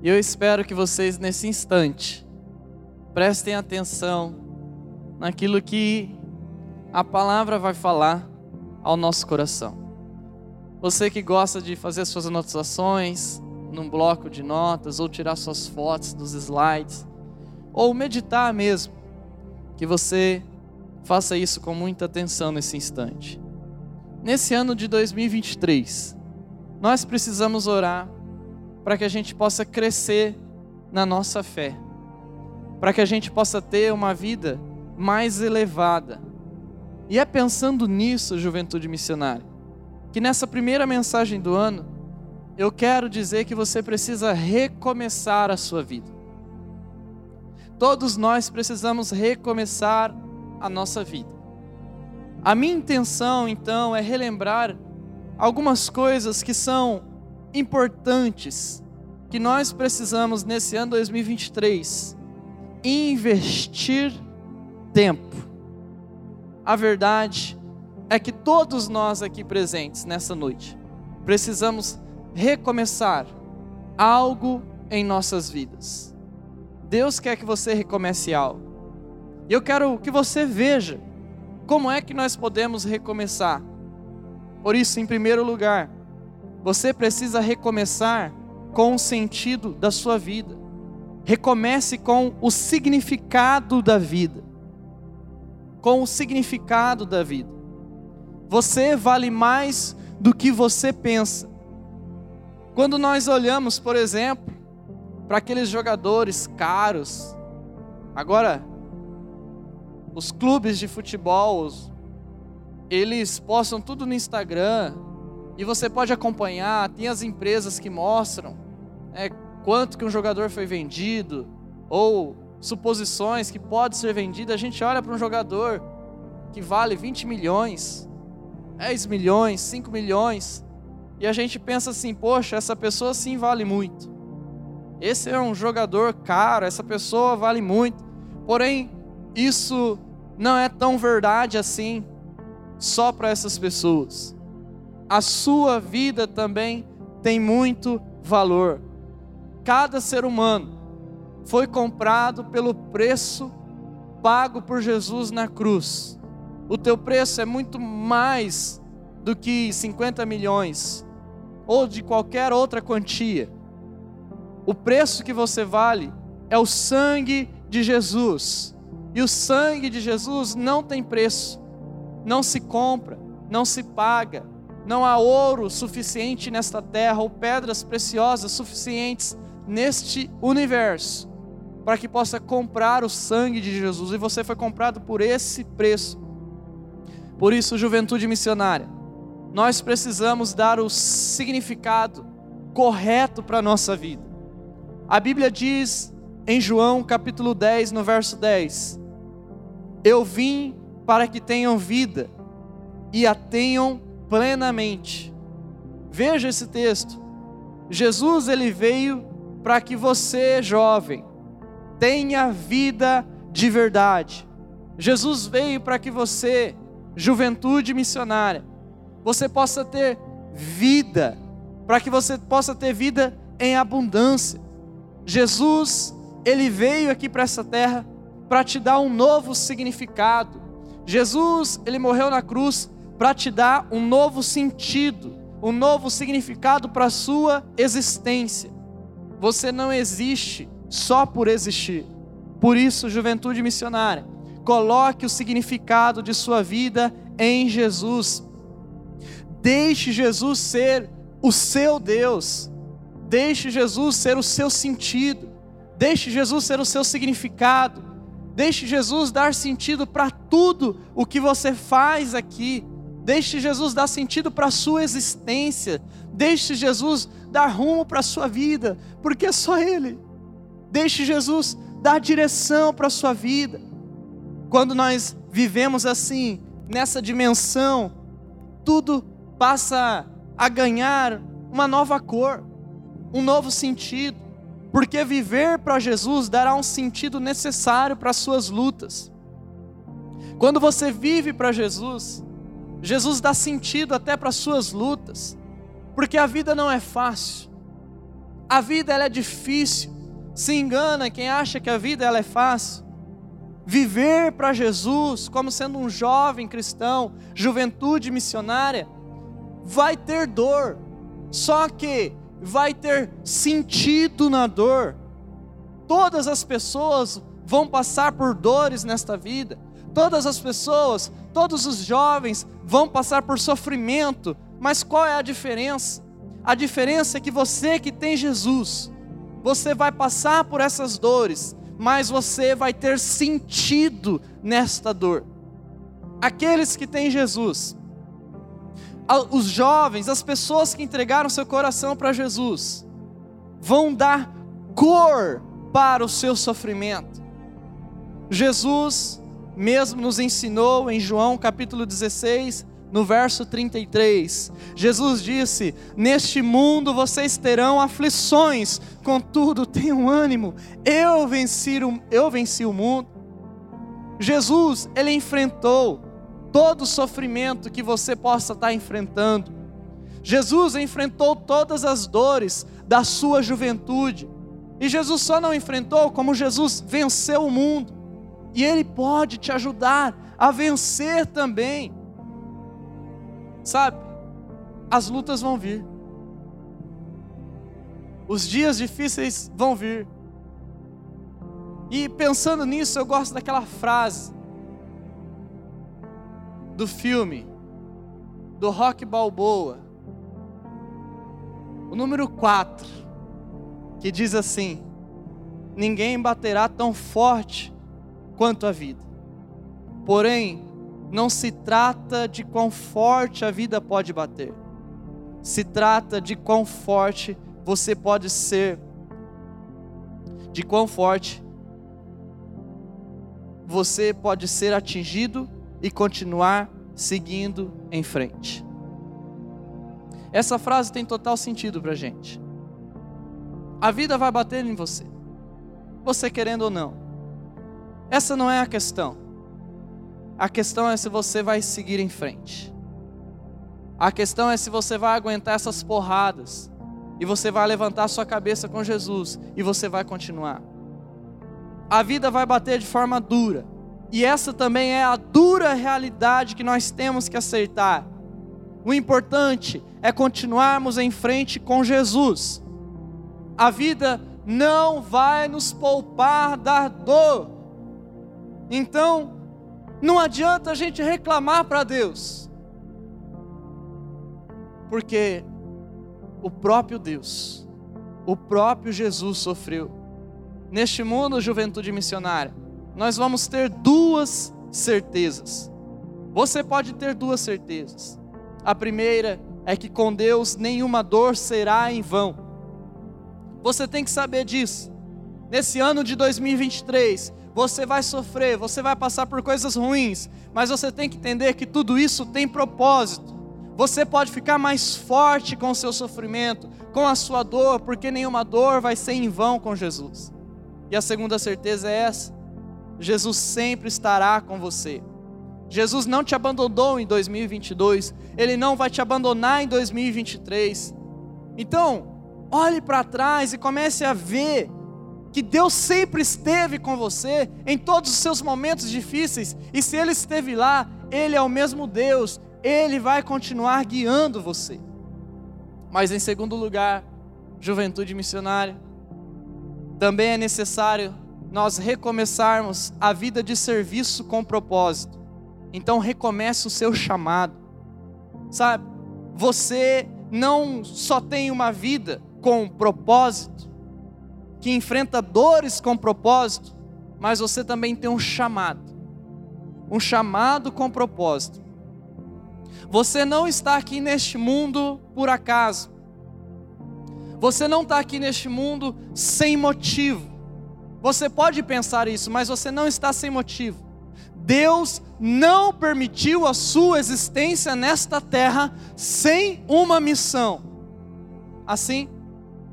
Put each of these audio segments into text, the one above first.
E eu espero que vocês, nesse instante, prestem atenção naquilo que a palavra vai falar ao nosso coração. Você que gosta de fazer suas anotações num bloco de notas, ou tirar suas fotos dos slides, ou meditar mesmo, que você faça isso com muita atenção nesse instante. Nesse ano de 2023, nós precisamos orar para que a gente possa crescer na nossa fé, para que a gente possa ter uma vida mais elevada. E é pensando nisso, juventude missionária, que nessa primeira mensagem do ano, eu quero dizer que você precisa recomeçar a sua vida. Todos nós precisamos recomeçar a nossa vida. A minha intenção, então, é relembrar algumas coisas que são importantes que nós precisamos nesse ano 2023 investir tempo. A verdade é que todos nós aqui presentes nessa noite precisamos recomeçar algo em nossas vidas. Deus quer que você recomece algo. E eu quero que você veja como é que nós podemos recomeçar. Por isso, em primeiro lugar, você precisa recomeçar com o sentido da sua vida. Recomece com o significado da vida. Com o significado da vida. Você vale mais do que você pensa. Quando nós olhamos, por exemplo, para aqueles jogadores caros, agora, os clubes de futebol, eles postam tudo no Instagram e você pode acompanhar. Tem as empresas que mostram é, quanto que um jogador foi vendido ou suposições que pode ser vendido. A gente olha para um jogador que vale 20 milhões, 10 milhões, 5 milhões e a gente pensa assim: poxa, essa pessoa sim vale muito. Esse é um jogador caro, essa pessoa vale muito. Porém, isso não é tão verdade assim só para essas pessoas. A sua vida também tem muito valor. Cada ser humano foi comprado pelo preço pago por Jesus na cruz. O teu preço é muito mais do que 50 milhões ou de qualquer outra quantia. O preço que você vale é o sangue de Jesus. E o sangue de Jesus não tem preço não se compra, não se paga. Não há ouro suficiente nesta terra ou pedras preciosas suficientes neste universo para que possa comprar o sangue de Jesus. E você foi comprado por esse preço. Por isso, juventude missionária, nós precisamos dar o significado correto para a nossa vida. A Bíblia diz em João capítulo 10, no verso 10: Eu vim para que tenham vida e a tenham plenamente. Veja esse texto. Jesus ele veio para que você, jovem, tenha vida de verdade. Jesus veio para que você, juventude missionária, você possa ter vida, para que você possa ter vida em abundância. Jesus, ele veio aqui para essa terra para te dar um novo significado, Jesus, ele morreu na cruz para te dar um novo sentido, um novo significado para a sua existência. Você não existe só por existir. Por isso, juventude missionária, coloque o significado de sua vida em Jesus. Deixe Jesus ser o seu Deus. Deixe Jesus ser o seu sentido. Deixe Jesus ser o seu significado. Deixe Jesus dar sentido para tudo o que você faz aqui. Deixe Jesus dar sentido para a sua existência. Deixe Jesus dar rumo para a sua vida, porque é só Ele. Deixe Jesus dar direção para a sua vida. Quando nós vivemos assim, nessa dimensão, tudo passa a ganhar uma nova cor, um novo sentido, porque viver para Jesus dará um sentido necessário para as suas lutas. Quando você vive para Jesus, Jesus dá sentido até para as suas lutas, porque a vida não é fácil. A vida ela é difícil. Se engana quem acha que a vida ela é fácil. Viver para Jesus, como sendo um jovem cristão, juventude missionária, vai ter dor. Só que vai ter sentido na dor. Todas as pessoas vão passar por dores nesta vida. Todas as pessoas, todos os jovens vão passar por sofrimento, mas qual é a diferença? A diferença é que você que tem Jesus, você vai passar por essas dores, mas você vai ter sentido nesta dor. Aqueles que têm Jesus, os jovens, as pessoas que entregaram seu coração para Jesus, vão dar cor para o seu sofrimento. Jesus mesmo nos ensinou em João capítulo 16, no verso 33. Jesus disse: Neste mundo vocês terão aflições, contudo tenham ânimo, eu venci o, eu venci o mundo. Jesus, ele enfrentou todo o sofrimento que você possa estar enfrentando. Jesus enfrentou todas as dores da sua juventude. E Jesus só não enfrentou como Jesus venceu o mundo. E Ele pode te ajudar a vencer também. Sabe, as lutas vão vir, os dias difíceis vão vir. E pensando nisso, eu gosto daquela frase do filme do Rock Balboa, o número 4, que diz assim: Ninguém baterá tão forte quanto a vida. Porém, não se trata de quão forte a vida pode bater, se trata de quão forte você pode ser, de quão forte você pode ser atingido e continuar seguindo em frente. Essa frase tem total sentido para gente. A vida vai bater em você, você querendo ou não. Essa não é a questão. A questão é se você vai seguir em frente. A questão é se você vai aguentar essas porradas e você vai levantar sua cabeça com Jesus e você vai continuar. A vida vai bater de forma dura. E essa também é a dura realidade que nós temos que aceitar. O importante é continuarmos em frente com Jesus. A vida não vai nos poupar da dor. Então, não adianta a gente reclamar para Deus, porque o próprio Deus, o próprio Jesus sofreu. Neste mundo, juventude missionária, nós vamos ter duas certezas. Você pode ter duas certezas. A primeira é que com Deus nenhuma dor será em vão. Você tem que saber disso. Nesse ano de 2023, você vai sofrer, você vai passar por coisas ruins, mas você tem que entender que tudo isso tem propósito. Você pode ficar mais forte com o seu sofrimento, com a sua dor, porque nenhuma dor vai ser em vão com Jesus. E a segunda certeza é essa: Jesus sempre estará com você. Jesus não te abandonou em 2022, Ele não vai te abandonar em 2023. Então, olhe para trás e comece a ver que Deus sempre esteve com você em todos os seus momentos difíceis, e se Ele esteve lá, Ele é o mesmo Deus, Ele vai continuar guiando você. Mas em segundo lugar, juventude missionária, também é necessário nós recomeçarmos a vida de serviço com propósito. Então recomece o seu chamado. Sabe? Você não só tem uma vida com propósito, que enfrenta dores com propósito, mas você também tem um chamado. Um chamado com propósito. Você não está aqui neste mundo por acaso. Você não está aqui neste mundo sem motivo. Você pode pensar isso, mas você não está sem motivo. Deus não permitiu a sua existência nesta terra sem uma missão. Assim,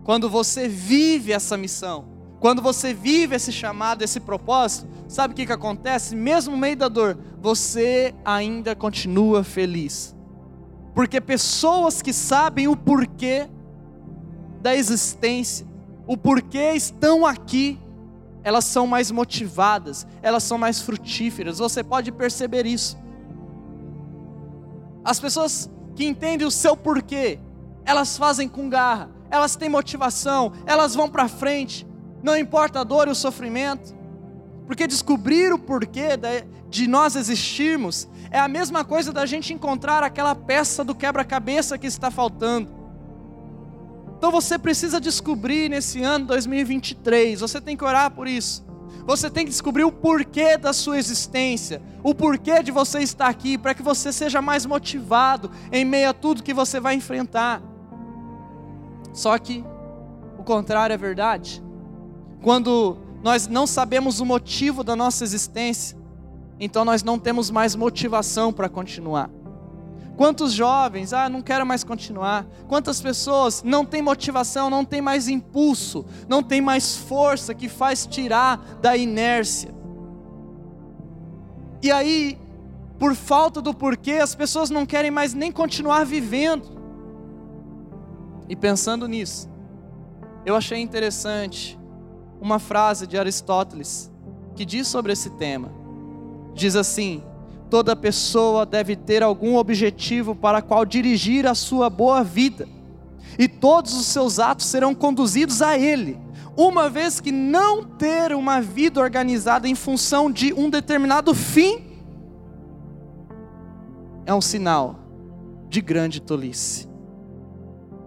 quando você vive essa missão, quando você vive esse chamado, esse propósito, sabe o que, que acontece? Mesmo no meio da dor, você ainda continua feliz. Porque pessoas que sabem o porquê da existência, o porquê estão aqui, elas são mais motivadas, elas são mais frutíferas. Você pode perceber isso. As pessoas que entendem o seu porquê, elas fazem com garra, elas têm motivação, elas vão para frente, não importa a dor e o sofrimento, porque descobrir o porquê de nós existirmos é a mesma coisa da gente encontrar aquela peça do quebra-cabeça que está faltando. Então você precisa descobrir nesse ano 2023, você tem que orar por isso. Você tem que descobrir o porquê da sua existência, o porquê de você estar aqui, para que você seja mais motivado em meio a tudo que você vai enfrentar. Só que o contrário é verdade. Quando nós não sabemos o motivo da nossa existência, então nós não temos mais motivação para continuar. Quantos jovens, ah, não quero mais continuar. Quantas pessoas não têm motivação, não têm mais impulso, não tem mais força que faz tirar da inércia. E aí, por falta do porquê, as pessoas não querem mais nem continuar vivendo. E pensando nisso, eu achei interessante uma frase de Aristóteles que diz sobre esse tema. Diz assim: toda pessoa deve ter algum objetivo para qual dirigir a sua boa vida, e todos os seus atos serão conduzidos a ele. Uma vez que não ter uma vida organizada em função de um determinado fim é um sinal de grande tolice.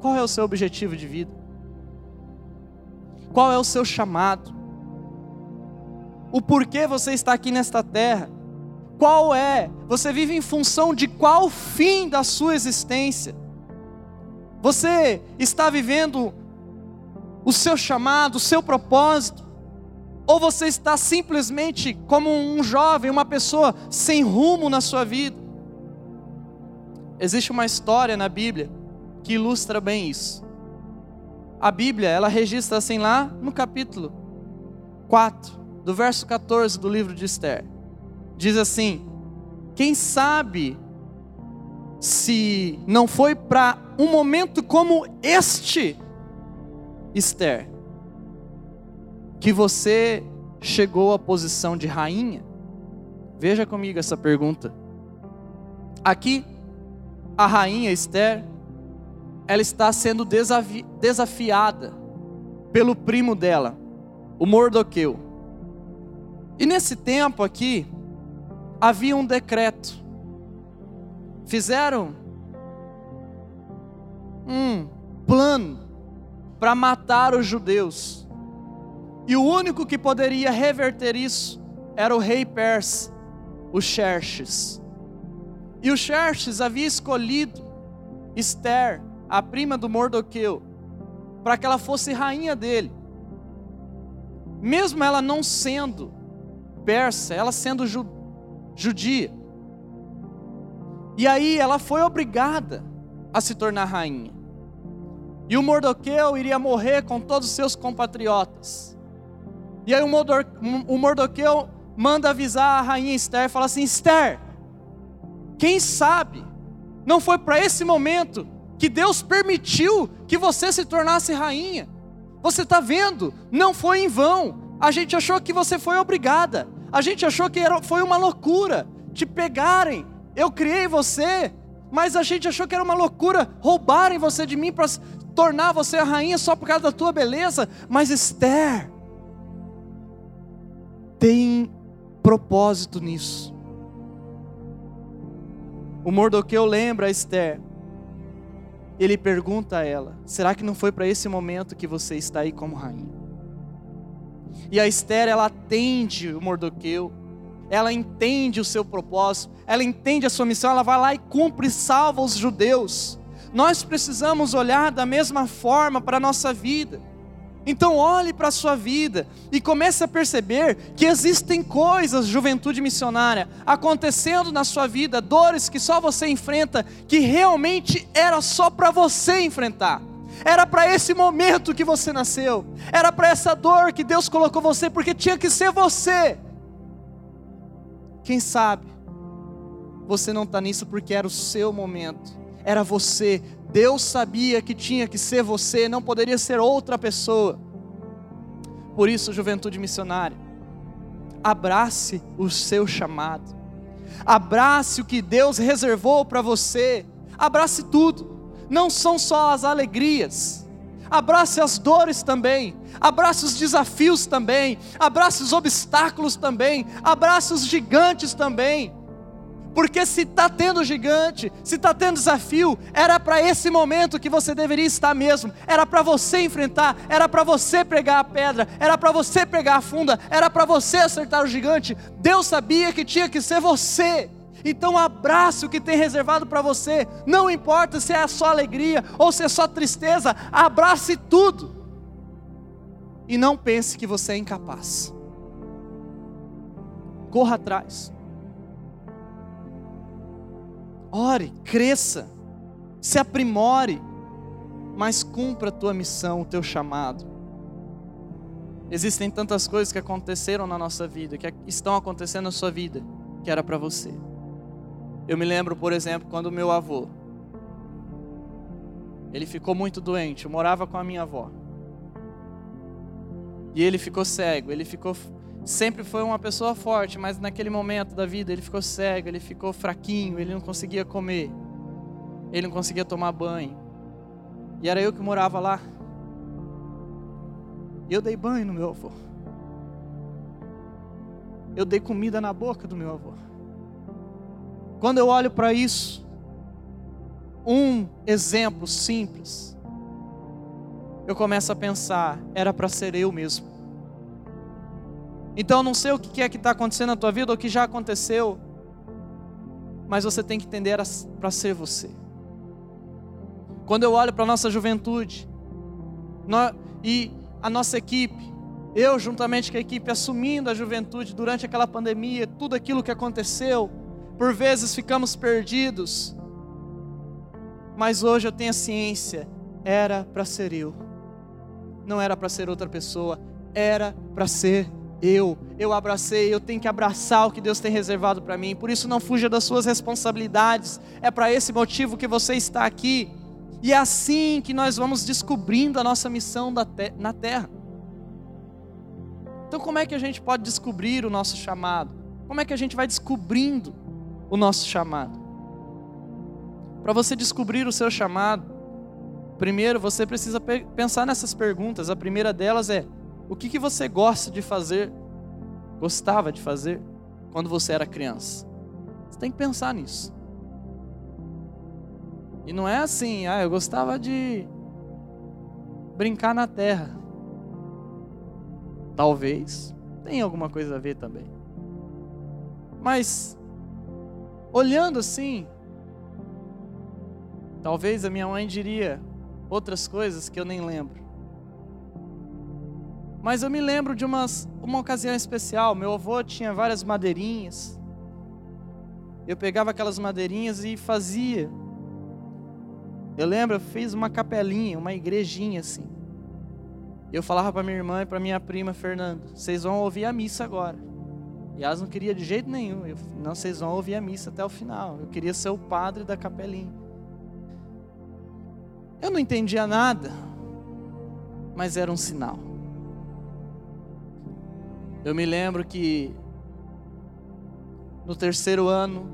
Qual é o seu objetivo de vida? Qual é o seu chamado? O porquê você está aqui nesta terra? Qual é? Você vive em função de qual fim da sua existência? Você está vivendo o seu chamado, o seu propósito? Ou você está simplesmente como um jovem, uma pessoa sem rumo na sua vida? Existe uma história na Bíblia que ilustra bem isso. A Bíblia, ela registra assim lá no capítulo 4, do verso 14 do livro de Esther. Diz assim: Quem sabe se não foi para um momento como este, Esther, que você chegou à posição de rainha? Veja comigo essa pergunta. Aqui, a rainha Esther ela está sendo desafi desafiada pelo primo dela, o Mordoqueu. E nesse tempo aqui, havia um decreto. Fizeram um plano para matar os judeus. E o único que poderia reverter isso era o rei persa, o Xerxes. E o Xerxes havia escolhido Esther a prima do Mordoqueu, para que ela fosse rainha dele. Mesmo ela não sendo persa, ela sendo ju judia. E aí ela foi obrigada a se tornar rainha. E o Mordoqueu iria morrer com todos os seus compatriotas. E aí o Mordoqueu manda avisar a rainha Esther e fala assim: Esther, quem sabe não foi para esse momento que Deus permitiu que você se tornasse rainha. Você está vendo? Não foi em vão. A gente achou que você foi obrigada. A gente achou que era, foi uma loucura te pegarem. Eu criei você, mas a gente achou que era uma loucura roubarem você de mim para tornar você a rainha só por causa da tua beleza. Mas Esther tem propósito nisso. O Mordoqueu lembra a Esther ele pergunta a ela: será que não foi para esse momento que você está aí como rainha? E a Esther, ela atende o Mordoqueu, ela entende o seu propósito, ela entende a sua missão, ela vai lá e cumpre e salva os judeus. Nós precisamos olhar da mesma forma para a nossa vida. Então olhe para a sua vida e comece a perceber que existem coisas, juventude missionária, acontecendo na sua vida, dores que só você enfrenta, que realmente era só para você enfrentar. Era para esse momento que você nasceu. Era para essa dor que Deus colocou você, porque tinha que ser você. Quem sabe você não está nisso porque era o seu momento, era você. Deus sabia que tinha que ser você, não poderia ser outra pessoa. Por isso, juventude missionária, abrace o seu chamado, abrace o que Deus reservou para você, abrace tudo, não são só as alegrias, abrace as dores também, abrace os desafios também, abrace os obstáculos também, abrace os gigantes também. Porque se está tendo gigante, se está tendo desafio, era para esse momento que você deveria estar mesmo. Era para você enfrentar, era para você pregar a pedra, era para você pegar a funda, era para você acertar o gigante. Deus sabia que tinha que ser você. Então abrace o que tem reservado para você. Não importa se é só alegria ou se é só tristeza, abrace tudo. E não pense que você é incapaz. Corra atrás. Ore, cresça, se aprimore, mas cumpra a tua missão, o teu chamado. Existem tantas coisas que aconteceram na nossa vida, que estão acontecendo na sua vida, que era para você. Eu me lembro, por exemplo, quando meu avô, ele ficou muito doente, eu morava com a minha avó. E ele ficou cego, ele ficou sempre foi uma pessoa forte, mas naquele momento da vida ele ficou cego, ele ficou fraquinho, ele não conseguia comer, ele não conseguia tomar banho. E era eu que morava lá. E eu dei banho no meu avô. Eu dei comida na boca do meu avô. Quando eu olho para isso, um exemplo simples, eu começo a pensar, era para ser eu mesmo. Então, não sei o que é que está acontecendo na tua vida, ou o que já aconteceu, mas você tem que entender para ser você. Quando eu olho para a nossa juventude, nós, e a nossa equipe, eu juntamente com a equipe assumindo a juventude durante aquela pandemia, tudo aquilo que aconteceu, por vezes ficamos perdidos, mas hoje eu tenho a ciência, era para ser eu, não era para ser outra pessoa, era para ser eu, eu abracei, eu tenho que abraçar o que Deus tem reservado para mim. Por isso não fuja das suas responsabilidades. É para esse motivo que você está aqui. E é assim que nós vamos descobrindo a nossa missão na terra. Então, como é que a gente pode descobrir o nosso chamado? Como é que a gente vai descobrindo o nosso chamado? Para você descobrir o seu chamado, primeiro você precisa pensar nessas perguntas. A primeira delas é: o que, que você gosta de fazer, gostava de fazer, quando você era criança? Você tem que pensar nisso. E não é assim, ah, eu gostava de brincar na terra. Talvez tenha alguma coisa a ver também. Mas olhando assim, talvez a minha mãe diria outras coisas que eu nem lembro. Mas eu me lembro de umas, uma ocasião especial. Meu avô tinha várias madeirinhas. Eu pegava aquelas madeirinhas e fazia. Eu lembro, eu fiz uma capelinha, uma igrejinha assim. Eu falava para minha irmã e para minha prima Fernanda: vocês vão ouvir a missa agora. E elas não queriam de jeito nenhum. Eu, não, vocês vão ouvir a missa até o final. Eu queria ser o padre da capelinha. Eu não entendia nada, mas era um sinal. Eu me lembro que no terceiro ano,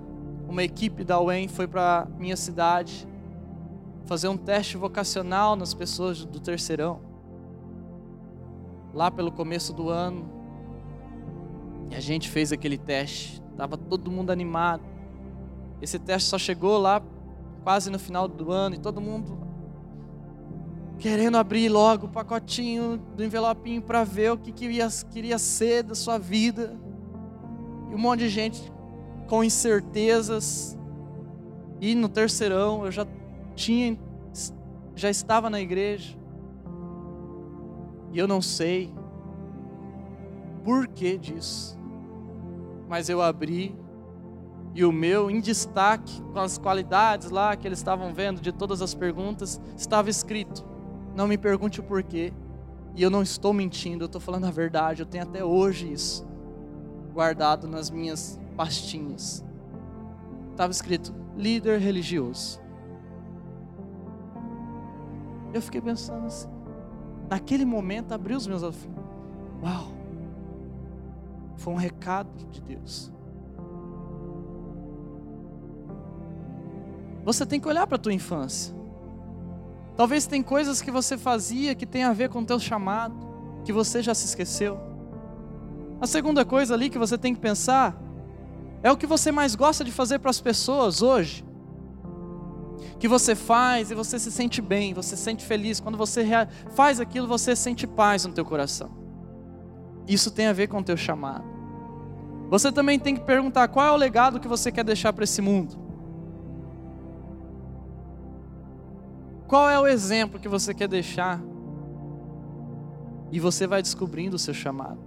uma equipe da UEM foi para minha cidade fazer um teste vocacional nas pessoas do terceirão. Lá pelo começo do ano, e a gente fez aquele teste, tava todo mundo animado. Esse teste só chegou lá quase no final do ano e todo mundo querendo abrir logo o pacotinho do envelopinho para ver o que queria, queria ser da sua vida. e um monte de gente com incertezas. E no terceirão eu já tinha, já estava na igreja. E eu não sei por que disso. Mas eu abri e o meu em destaque, com as qualidades lá que eles estavam vendo de todas as perguntas, estava escrito: Não me pergunte o porquê. E eu não estou mentindo, eu estou falando a verdade. Eu tenho até hoje isso guardado nas minhas pastinhas. Estava escrito: líder religioso. Eu fiquei pensando assim. Naquele momento abriu os meus olhos. Uau! Foi um recado de Deus. Você tem que olhar para a tua infância. Talvez tem coisas que você fazia que tem a ver com o teu chamado, que você já se esqueceu. A segunda coisa ali que você tem que pensar é o que você mais gosta de fazer para as pessoas hoje. Que você faz e você se sente bem, você se sente feliz. Quando você faz aquilo, você sente paz no teu coração. Isso tem a ver com o teu chamado. Você também tem que perguntar qual é o legado que você quer deixar para esse mundo. Qual é o exemplo que você quer deixar? E você vai descobrindo o seu chamado.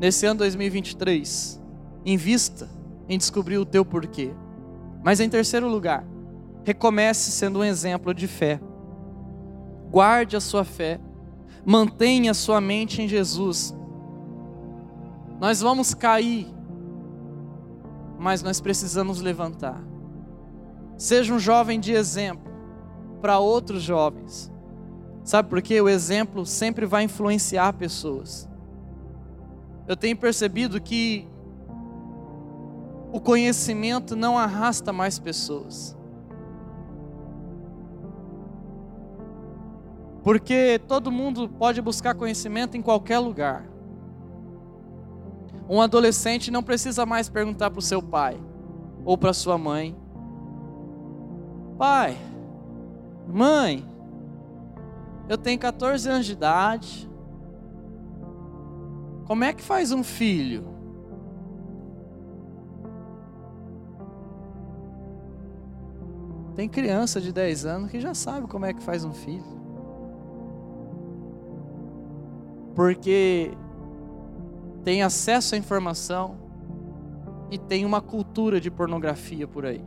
Nesse ano 2023, invista em descobrir o teu porquê. Mas em terceiro lugar, recomece sendo um exemplo de fé. Guarde a sua fé. Mantenha a sua mente em Jesus. Nós vamos cair, mas nós precisamos levantar. Seja um jovem de exemplo para outros jovens. Sabe por quê? O exemplo sempre vai influenciar pessoas. Eu tenho percebido que o conhecimento não arrasta mais pessoas. Porque todo mundo pode buscar conhecimento em qualquer lugar. Um adolescente não precisa mais perguntar para o seu pai ou para sua mãe: Pai, Mãe, eu tenho 14 anos de idade. Como é que faz um filho? Tem criança de 10 anos que já sabe como é que faz um filho. Porque tem acesso à informação e tem uma cultura de pornografia por aí.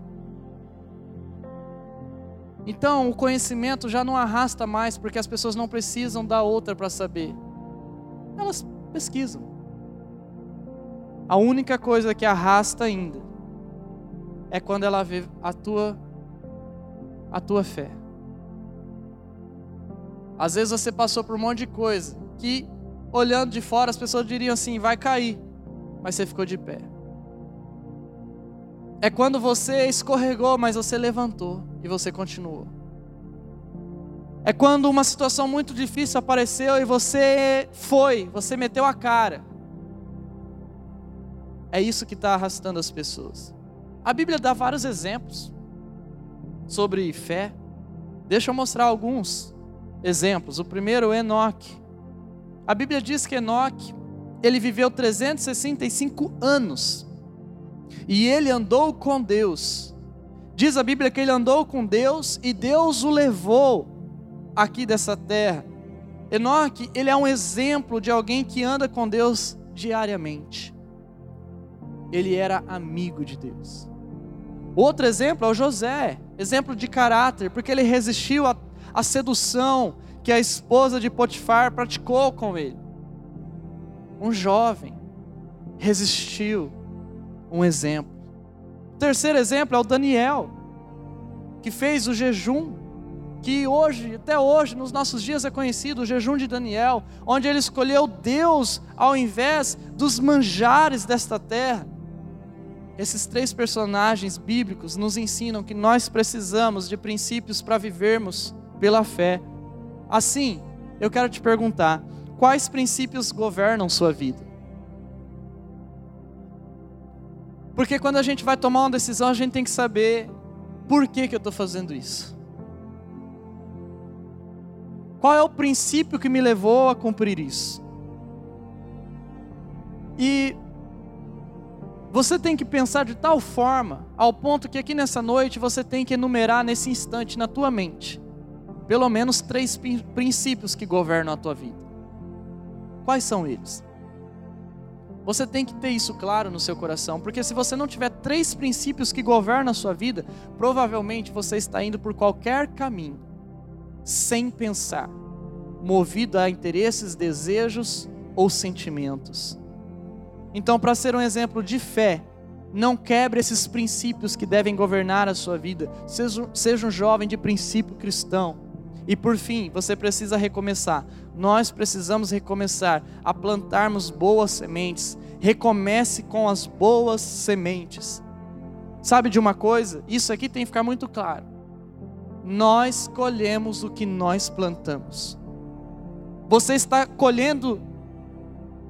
Então, o conhecimento já não arrasta mais, porque as pessoas não precisam da outra para saber. Elas pesquisam. A única coisa que arrasta ainda é quando ela vê a tua a tua fé. Às vezes você passou por um monte de coisa que olhando de fora as pessoas diriam assim, vai cair, mas você ficou de pé. É quando você escorregou, mas você levantou e você continuou. É quando uma situação muito difícil apareceu e você foi, você meteu a cara. É isso que está arrastando as pessoas. A Bíblia dá vários exemplos sobre fé. Deixa eu mostrar alguns exemplos. O primeiro, Enoque. A Bíblia diz que Enoque, ele viveu 365 anos e ele andou com Deus. Diz a Bíblia que ele andou com Deus e Deus o levou aqui dessa terra. Enoque, ele é um exemplo de alguém que anda com Deus diariamente. Ele era amigo de Deus. Outro exemplo é o José, exemplo de caráter, porque ele resistiu à sedução que a esposa de Potifar praticou com ele. Um jovem resistiu um exemplo. O terceiro exemplo é o Daniel, que fez o jejum, que hoje, até hoje, nos nossos dias é conhecido o jejum de Daniel, onde ele escolheu Deus ao invés dos manjares desta terra. Esses três personagens bíblicos nos ensinam que nós precisamos de princípios para vivermos pela fé. Assim, eu quero te perguntar: quais princípios governam sua vida? Porque quando a gente vai tomar uma decisão, a gente tem que saber por que, que eu estou fazendo isso. Qual é o princípio que me levou a cumprir isso? E Você tem que pensar de tal forma, ao ponto que aqui nessa noite você tem que enumerar nesse instante na tua mente, pelo menos três princípios que governam a tua vida. Quais são eles? Você tem que ter isso claro no seu coração, porque se você não tiver três princípios que governam a sua vida, provavelmente você está indo por qualquer caminho, sem pensar, movido a interesses, desejos ou sentimentos. Então, para ser um exemplo de fé, não quebre esses princípios que devem governar a sua vida. Seja, seja um jovem de princípio cristão. E por fim, você precisa recomeçar. Nós precisamos recomeçar a plantarmos boas sementes. Recomece com as boas sementes. Sabe de uma coisa? Isso aqui tem que ficar muito claro. Nós colhemos o que nós plantamos. Você está colhendo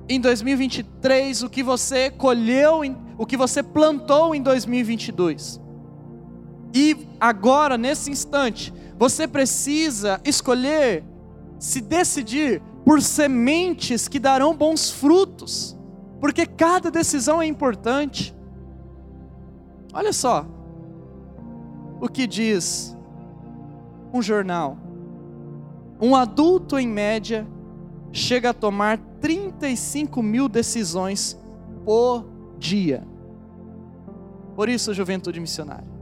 em 2023 o que você colheu, o que você plantou em 2022. E agora, nesse instante, você precisa escolher, se decidir por sementes que darão bons frutos, porque cada decisão é importante. Olha só o que diz um jornal. Um adulto, em média, chega a tomar 35 mil decisões por dia. Por isso, juventude missionária.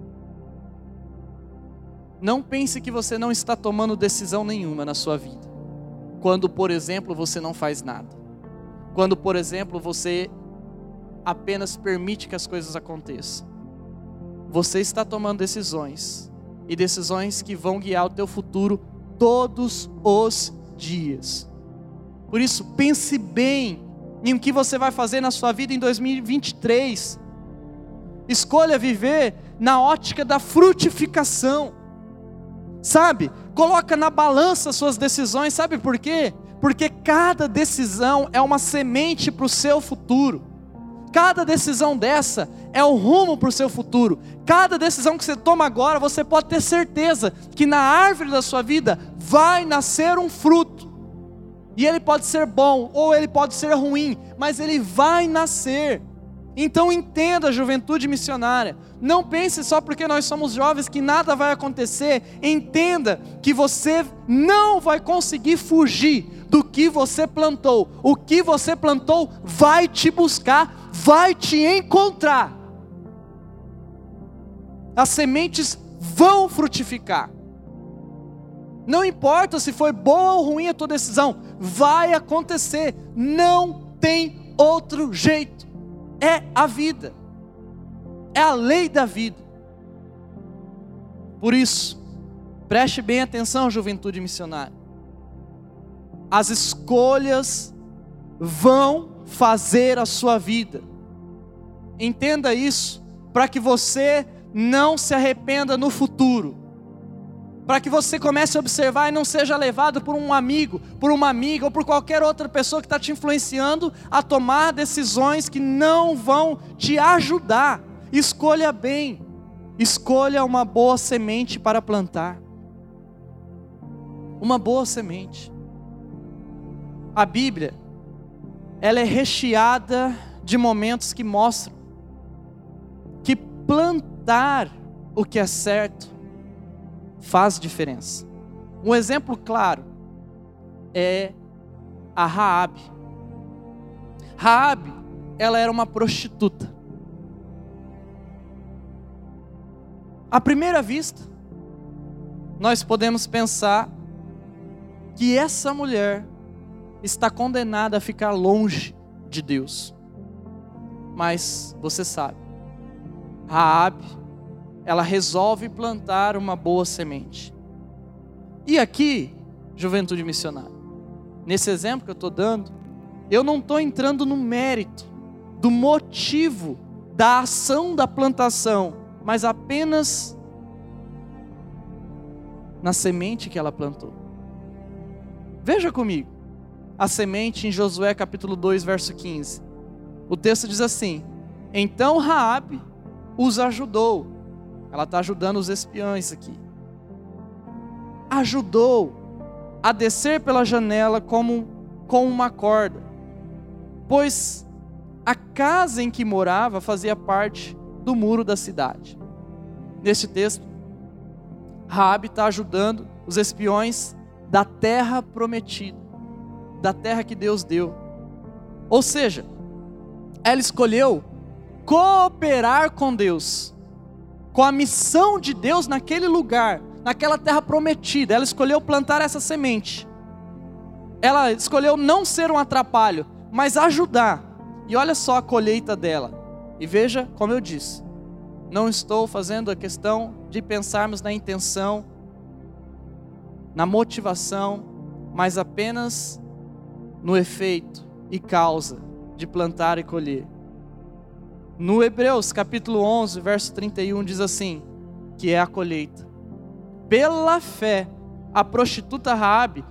Não pense que você não está tomando decisão nenhuma na sua vida. Quando, por exemplo, você não faz nada. Quando, por exemplo, você apenas permite que as coisas aconteçam. Você está tomando decisões e decisões que vão guiar o teu futuro todos os dias. Por isso, pense bem em o que você vai fazer na sua vida em 2023. Escolha viver na ótica da frutificação. Sabe? Coloca na balança suas decisões, sabe por quê? Porque cada decisão é uma semente para o seu futuro. Cada decisão dessa é o rumo para o seu futuro. Cada decisão que você toma agora, você pode ter certeza que na árvore da sua vida vai nascer um fruto. E ele pode ser bom ou ele pode ser ruim, mas ele vai nascer. Então entenda, juventude missionária. Não pense só porque nós somos jovens que nada vai acontecer. Entenda que você não vai conseguir fugir do que você plantou. O que você plantou vai te buscar, vai te encontrar. As sementes vão frutificar. Não importa se foi boa ou ruim a tua decisão, vai acontecer. Não tem outro jeito. É a vida. É a lei da vida. Por isso, preste bem atenção, juventude missionária. As escolhas vão fazer a sua vida. Entenda isso, para que você não se arrependa no futuro para que você comece a observar e não seja levado por um amigo, por uma amiga ou por qualquer outra pessoa que está te influenciando a tomar decisões que não vão te ajudar. Escolha bem, escolha uma boa semente para plantar. Uma boa semente. A Bíblia, ela é recheada de momentos que mostram que plantar o que é certo faz diferença. Um exemplo claro é a Raabe. Raabe, ela era uma prostituta. À primeira vista, nós podemos pensar que essa mulher está condenada a ficar longe de Deus. Mas você sabe, Raabe ela resolve plantar uma boa semente. E aqui, juventude missionária, nesse exemplo que eu estou dando, eu não estou entrando no mérito do motivo da ação da plantação, mas apenas na semente que ela plantou. Veja comigo, a semente em Josué capítulo 2, verso 15. O texto diz assim: Então Raabe os ajudou ela está ajudando os espiões aqui. Ajudou a descer pela janela como com uma corda, pois a casa em que morava fazia parte do muro da cidade. Neste texto, Raabe está ajudando os espiões da terra prometida, da terra que Deus deu. Ou seja, ela escolheu cooperar com Deus, com a missão de Deus naquele lugar, naquela terra prometida. Ela escolheu plantar essa semente. Ela escolheu não ser um atrapalho, mas ajudar. E olha só a colheita dela. E veja, como eu disse, não estou fazendo a questão de pensarmos na intenção, na motivação, mas apenas no efeito e causa de plantar e colher. No Hebreus capítulo 11, verso 31 diz assim, que é a colheita. Pela fé, a prostituta Raabe,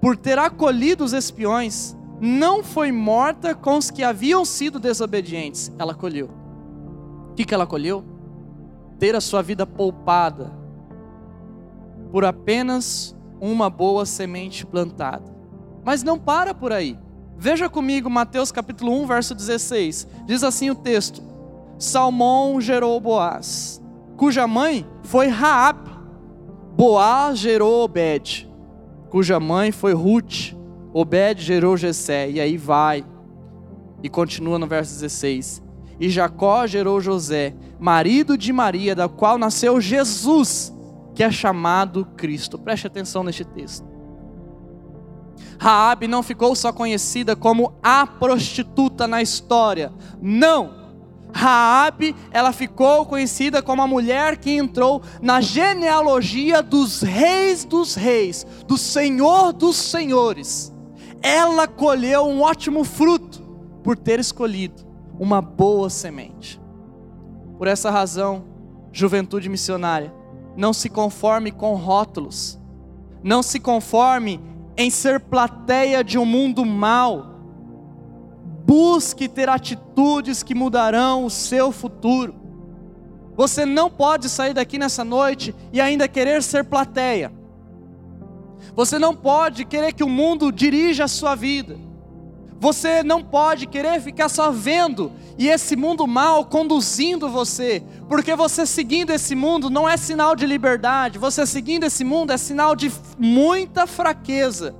por ter acolhido os espiões, não foi morta com os que haviam sido desobedientes. Ela colheu. O que, que ela colheu? Ter a sua vida poupada por apenas uma boa semente plantada. Mas não para por aí. Veja comigo Mateus capítulo 1, verso 16. Diz assim o texto: Salmão gerou Boaz, cuja mãe foi Raab. Boaz gerou Obed, cuja mãe foi Ruth. Obed gerou Jessé, e aí vai. E continua no verso 16. E Jacó gerou José, marido de Maria, da qual nasceu Jesus, que é chamado Cristo. Preste atenção neste texto. Raabe não ficou só conhecida como a prostituta na história. Não. Raabe, ela ficou conhecida como a mulher que entrou na genealogia dos reis dos reis, do Senhor dos senhores. Ela colheu um ótimo fruto por ter escolhido uma boa semente. Por essa razão, juventude missionária, não se conforme com rótulos. Não se conforme em ser plateia de um mundo mau. Busque ter atitudes que mudarão o seu futuro. Você não pode sair daqui nessa noite e ainda querer ser plateia. Você não pode querer que o mundo dirija a sua vida. Você não pode querer ficar só vendo e esse mundo mal conduzindo você, porque você seguindo esse mundo não é sinal de liberdade, você seguindo esse mundo é sinal de muita fraqueza.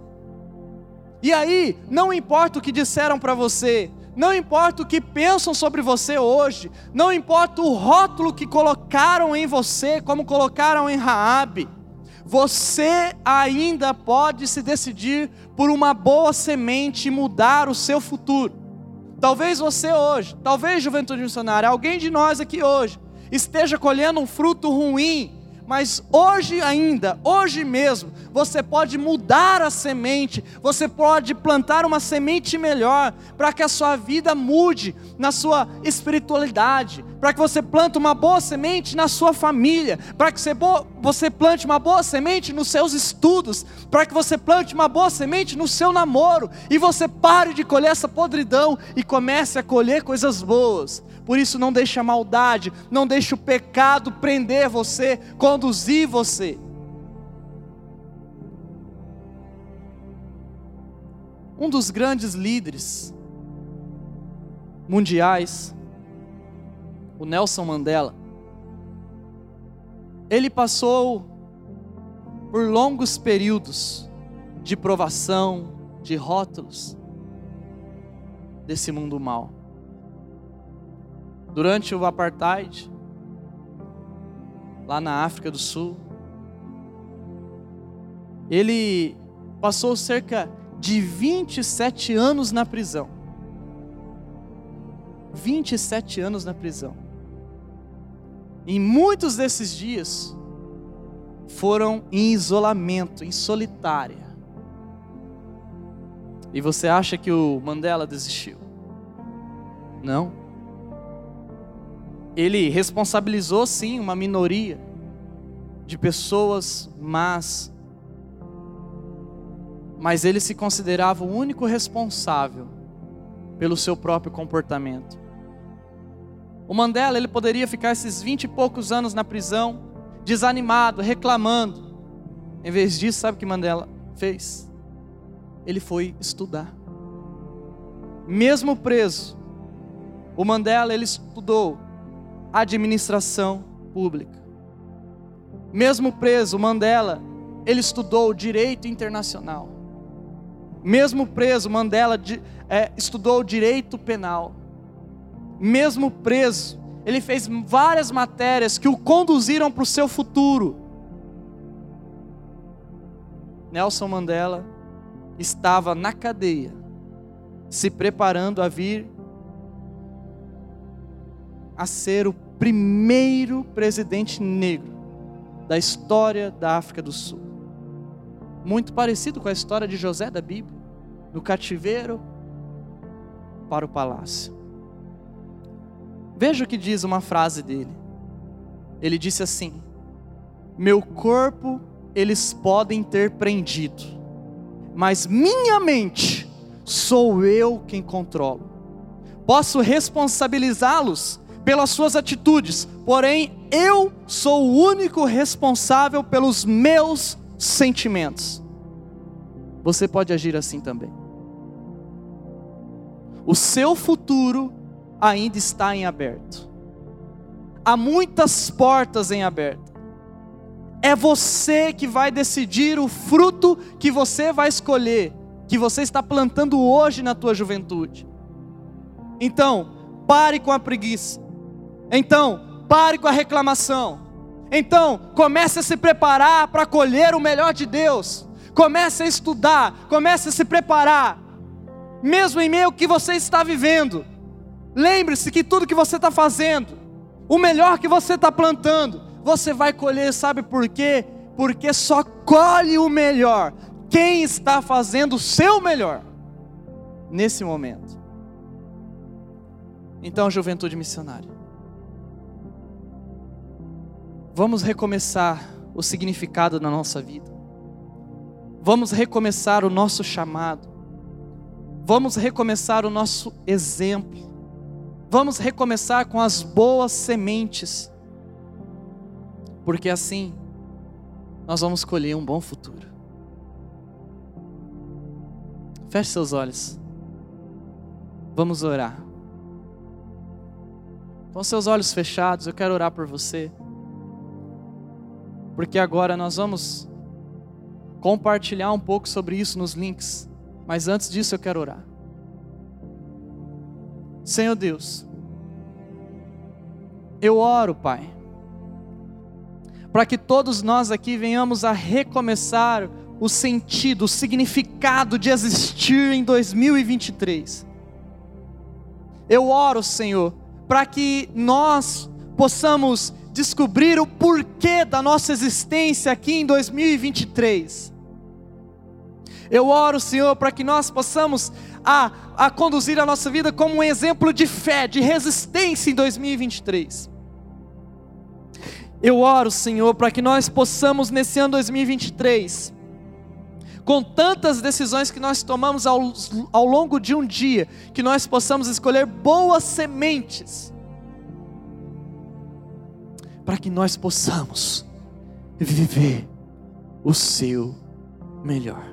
E aí, não importa o que disseram para você, não importa o que pensam sobre você hoje, não importa o rótulo que colocaram em você, como colocaram em Raabe, você ainda pode se decidir por uma boa semente e mudar o seu futuro. Talvez você hoje, talvez juventude missionária, alguém de nós aqui hoje, esteja colhendo um fruto ruim mas hoje ainda, hoje mesmo, você pode mudar a semente, você pode plantar uma semente melhor, para que a sua vida mude na sua espiritualidade, para que você plante uma boa semente na sua família, para que você plante uma boa semente nos seus estudos, para que você plante uma boa semente no seu namoro, e você pare de colher essa podridão e comece a colher coisas boas. Por isso, não deixe a maldade, não deixe o pecado prender você, conduzir você. Um dos grandes líderes mundiais, o Nelson Mandela, ele passou por longos períodos de provação, de rótulos desse mundo mal durante o apartheid, lá na África do Sul. Ele passou cerca de 27 anos na prisão. 27 anos na prisão. Em muitos desses dias foram em isolamento, em solitária. E você acha que o Mandela desistiu? Não ele responsabilizou sim uma minoria de pessoas más, mas ele se considerava o único responsável pelo seu próprio comportamento. O Mandela, ele poderia ficar esses vinte e poucos anos na prisão, desanimado, reclamando. Em vez disso, sabe o que Mandela fez? Ele foi estudar. Mesmo preso, O Mandela ele estudou administração pública. Mesmo preso, o Mandela ele estudou direito internacional. Mesmo preso, Mandela é, estudou direito penal. Mesmo preso, ele fez várias matérias que o conduziram para o seu futuro. Nelson Mandela estava na cadeia, se preparando a vir a ser o primeiro presidente negro da história da África do Sul. Muito parecido com a história de José da Bíblia, do cativeiro para o palácio. Veja o que diz uma frase dele. Ele disse assim: Meu corpo eles podem ter prendido, mas minha mente sou eu quem controlo. Posso responsabilizá-los pelas suas atitudes, porém eu sou o único responsável pelos meus sentimentos. Você pode agir assim também. O seu futuro ainda está em aberto. Há muitas portas em aberto. É você que vai decidir o fruto que você vai escolher, que você está plantando hoje na tua juventude. Então, pare com a preguiça. Então, pare com a reclamação. Então, comece a se preparar para colher o melhor de Deus. Comece a estudar, comece a se preparar. Mesmo em meio ao que você está vivendo. Lembre-se que tudo que você está fazendo, o melhor que você está plantando, você vai colher, sabe por quê? Porque só colhe o melhor quem está fazendo o seu melhor nesse momento. Então, juventude missionária, vamos recomeçar o significado da nossa vida, vamos recomeçar o nosso chamado, vamos recomeçar o nosso exemplo, vamos recomeçar com as boas sementes porque assim nós vamos colher um bom futuro. Feche seus olhos. Vamos orar. Com seus olhos fechados, eu quero orar por você. Porque agora nós vamos compartilhar um pouco sobre isso nos links. Mas antes disso eu quero orar. Senhor Deus, eu oro, Pai para que todos nós aqui venhamos a recomeçar o sentido, o significado de existir em 2023. Eu oro, Senhor, para que nós possamos descobrir o porquê da nossa existência aqui em 2023. Eu oro, Senhor, para que nós possamos a, a conduzir a nossa vida como um exemplo de fé, de resistência em 2023. Eu oro, Senhor, para que nós possamos nesse ano 2023, com tantas decisões que nós tomamos ao, ao longo de um dia, que nós possamos escolher boas sementes, para que nós possamos viver o seu melhor.